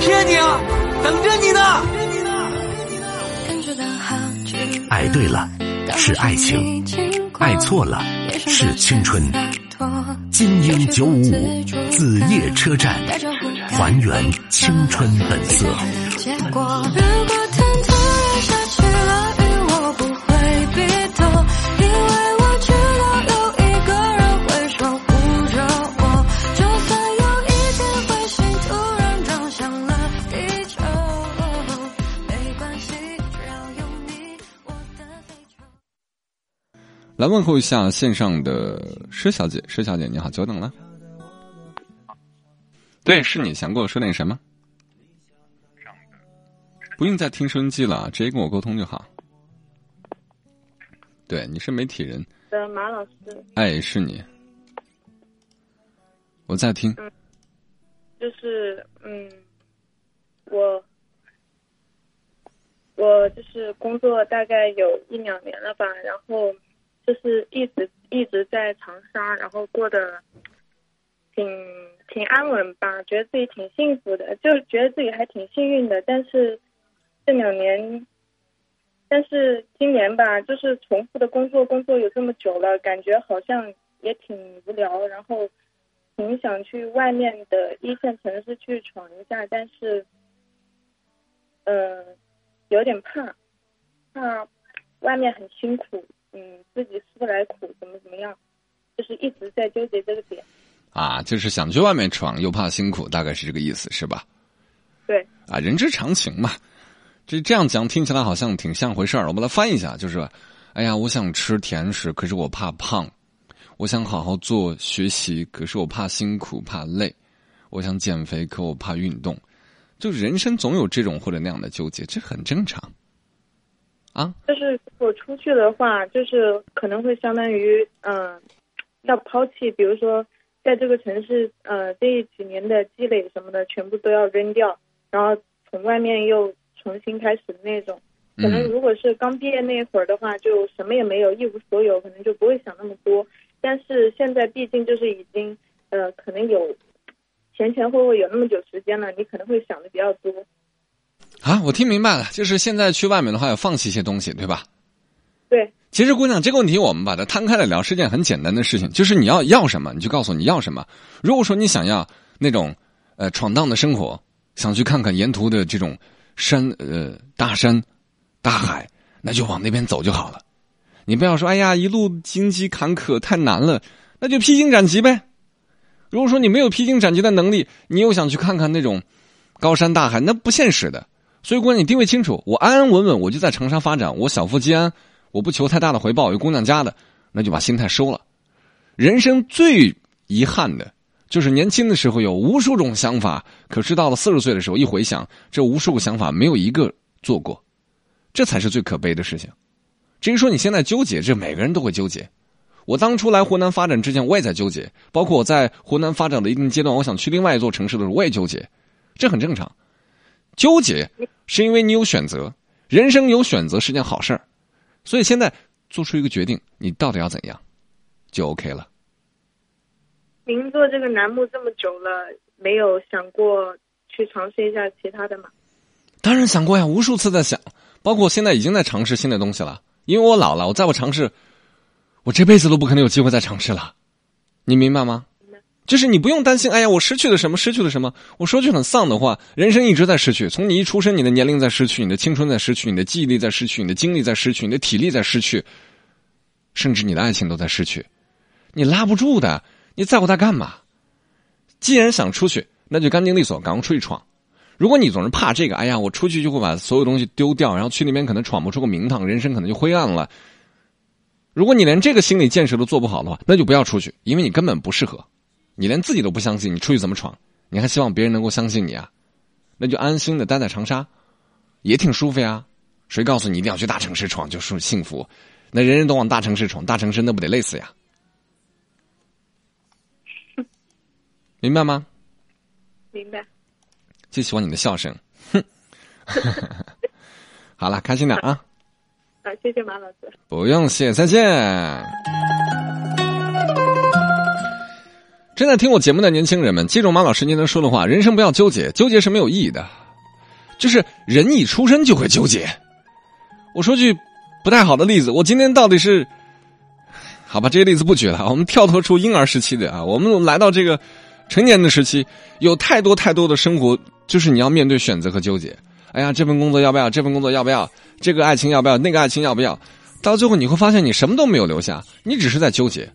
骗你啊，等着你呢。爱对了是爱情，爱错了是青春。精英九五五子夜车站，还原青春本色。来问候一下线上的施小姐，施小姐你好，久等了。对，是你想跟我说点什么？不用再听收音机了，直接跟我沟通就好。对，你是媒体人。的马老师。哎，是你。我在听。嗯，就是嗯，我我就是工作大概有一两年了吧，然后。就是一直一直在长沙，然后过得挺挺安稳吧，觉得自己挺幸福的，就觉得自己还挺幸运的。但是这两年，但是今年吧，就是重复的工作，工作有这么久了，感觉好像也挺无聊，然后挺想去外面的一线城市去闯一下，但是，嗯，有点怕，怕外面很辛苦。嗯，自己吃不来苦，怎么怎么样，就是一直在纠结这个点。啊，就是想去外面闯，又怕辛苦，大概是这个意思，是吧？对。啊，人之常情嘛。这这样讲听起来好像挺像回事儿。我把它翻译一下，就是，哎呀，我想吃甜食，可是我怕胖；我想好好做学习，可是我怕辛苦怕累；我想减肥，可我怕运动。就人生总有这种或者那样的纠结，这很正常。啊，就是如果出去的话，就是可能会相当于嗯，要抛弃，比如说在这个城市呃这几年的积累什么的，全部都要扔掉，然后从外面又重新开始的那种。可能如果是刚毕业那会儿的话，就什么也没有，一无所有，可能就不会想那么多。但是现在毕竟就是已经呃，可能有前前后后有那么久时间了，你可能会想的比较多。啊，我听明白了，就是现在去外面的话要放弃一些东西，对吧？对。其实姑娘，这个问题我们把它摊开来聊是件很简单的事情，就是你要要什么，你就告诉你要什么。如果说你想要那种呃闯荡的生活，想去看看沿途的这种山呃大山大海，那就往那边走就好了。你不要说哎呀一路荆棘坎坷太难了，那就披荆斩棘呗。如果说你没有披荆斩棘的能力，你又想去看看那种高山大海，那不现实的。所以，姑娘，你定位清楚，我安安稳稳，我就在长沙发展，我小富即安，我不求太大的回报，有姑娘家的，那就把心态收了。人生最遗憾的，就是年轻的时候有无数种想法，可是到了四十岁的时候，一回想，这无数个想法没有一个做过，这才是最可悲的事情。至于说你现在纠结，这每个人都会纠结。我当初来湖南发展之前，我也在纠结，包括我在湖南发展的一定阶段，我想去另外一座城市的时候，我也纠结，这很正常。纠结是因为你有选择，人生有选择是件好事儿，所以现在做出一个决定，你到底要怎样，就 OK 了。您做这个栏目这么久了，没有想过去尝试一下其他的吗？当然想过呀，无数次在想，包括现在已经在尝试新的东西了。因为我老了，我再不尝试，我这辈子都不可能有机会再尝试了。你明白吗？就是你不用担心，哎呀，我失去了什么？失去了什么？我说句很丧的话，人生一直在失去。从你一出生，你的年龄在失去，你的青春在失去，你的记忆力在失去，你的精力在失去，你的体力在失去，甚至你的爱情都在失去。你拉不住的，你在乎它干嘛？既然想出去，那就干净利索，赶快出去闯。如果你总是怕这个，哎呀，我出去就会把所有东西丢掉，然后去那边可能闯不出个名堂，人生可能就灰暗了。如果你连这个心理建设都做不好的话，那就不要出去，因为你根本不适合。你连自己都不相信，你出去怎么闯？你还希望别人能够相信你啊？那就安心的待在长沙，也挺舒服呀。谁告诉你一定要去大城市闯就是幸福？那人人都往大城市闯，大城市那不得累死呀？明白吗？明白。就喜欢你的笑声，哼。好了，开心点啊！好，谢谢马老师。不用谢，再见。正在听我节目的年轻人们，记住马老师您能说的话：人生不要纠结，纠结是没有意义的。就是人一出生就会纠结。我说句不太好的例子，我今天到底是好吧？这些例子不举了，我们跳脱出婴儿时期的啊，我们来到这个成年的时期，有太多太多的生活，就是你要面对选择和纠结。哎呀，这份工作要不要？这份工作要不要？这个爱情要不要？那个爱情要不要？到最后你会发现，你什么都没有留下，你只是在纠结。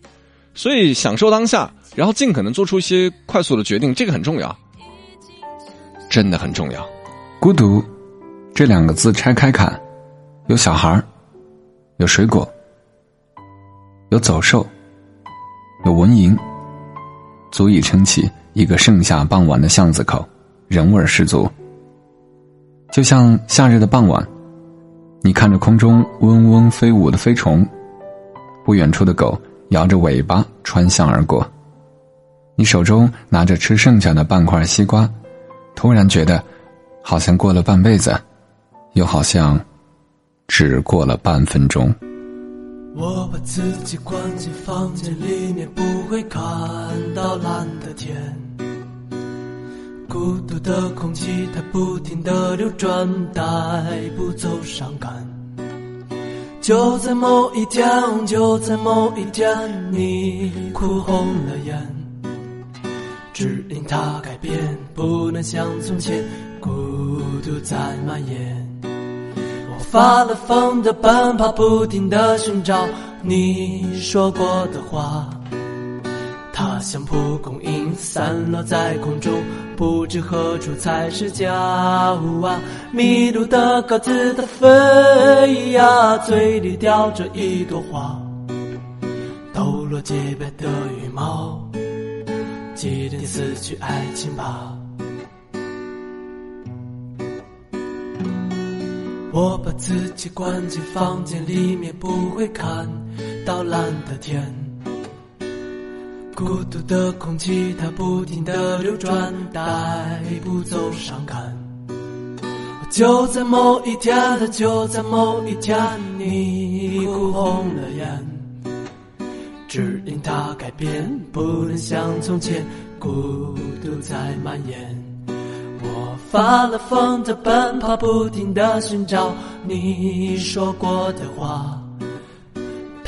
所以享受当下，然后尽可能做出一些快速的决定，这个很重要，真的很重要。孤独这两个字拆开看，有小孩有水果，有走兽，有蚊蝇，足以撑起一个盛夏傍晚的巷子口，人味十足。就像夏日的傍晚，你看着空中嗡嗡飞舞的飞虫，不远处的狗摇着尾巴穿巷而过，你手中拿着吃剩下的半块西瓜，突然觉得。好像过了半辈子，又好像只过了半分钟。我把自己关进房间里面，不会看到蓝的天。孤独的空气它不停的流转，带不走伤感。就在某一天，就在某一天，你哭红了眼，只因他改变，不能像从前。孤独在蔓延，我发了疯的奔跑，不停的寻找你说过的话。它像蒲公英散落在空中，不知何处才是家。啊，迷路的鸽子它飞呀，嘴里叼着一朵花，抖落洁白的羽毛，记得你死去爱情吧。我把自己关进房间里面，不会看到蓝的天。孤独的空气它不停的流转，带不走伤感。就在某一天，它就在某一天，你哭红了眼，只因它改变，不能像从前，孤独在蔓延。我发了疯的奔跑，不停的寻找你说过的话。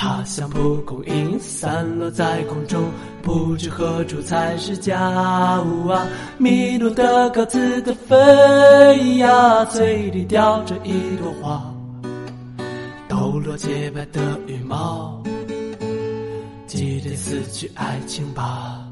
它像蒲公英散落在空中，不知何处才是家。呜啊，迷路的鸽子的飞呀，嘴里叼着一朵花，抖落洁白的羽毛，记得死去爱情吧。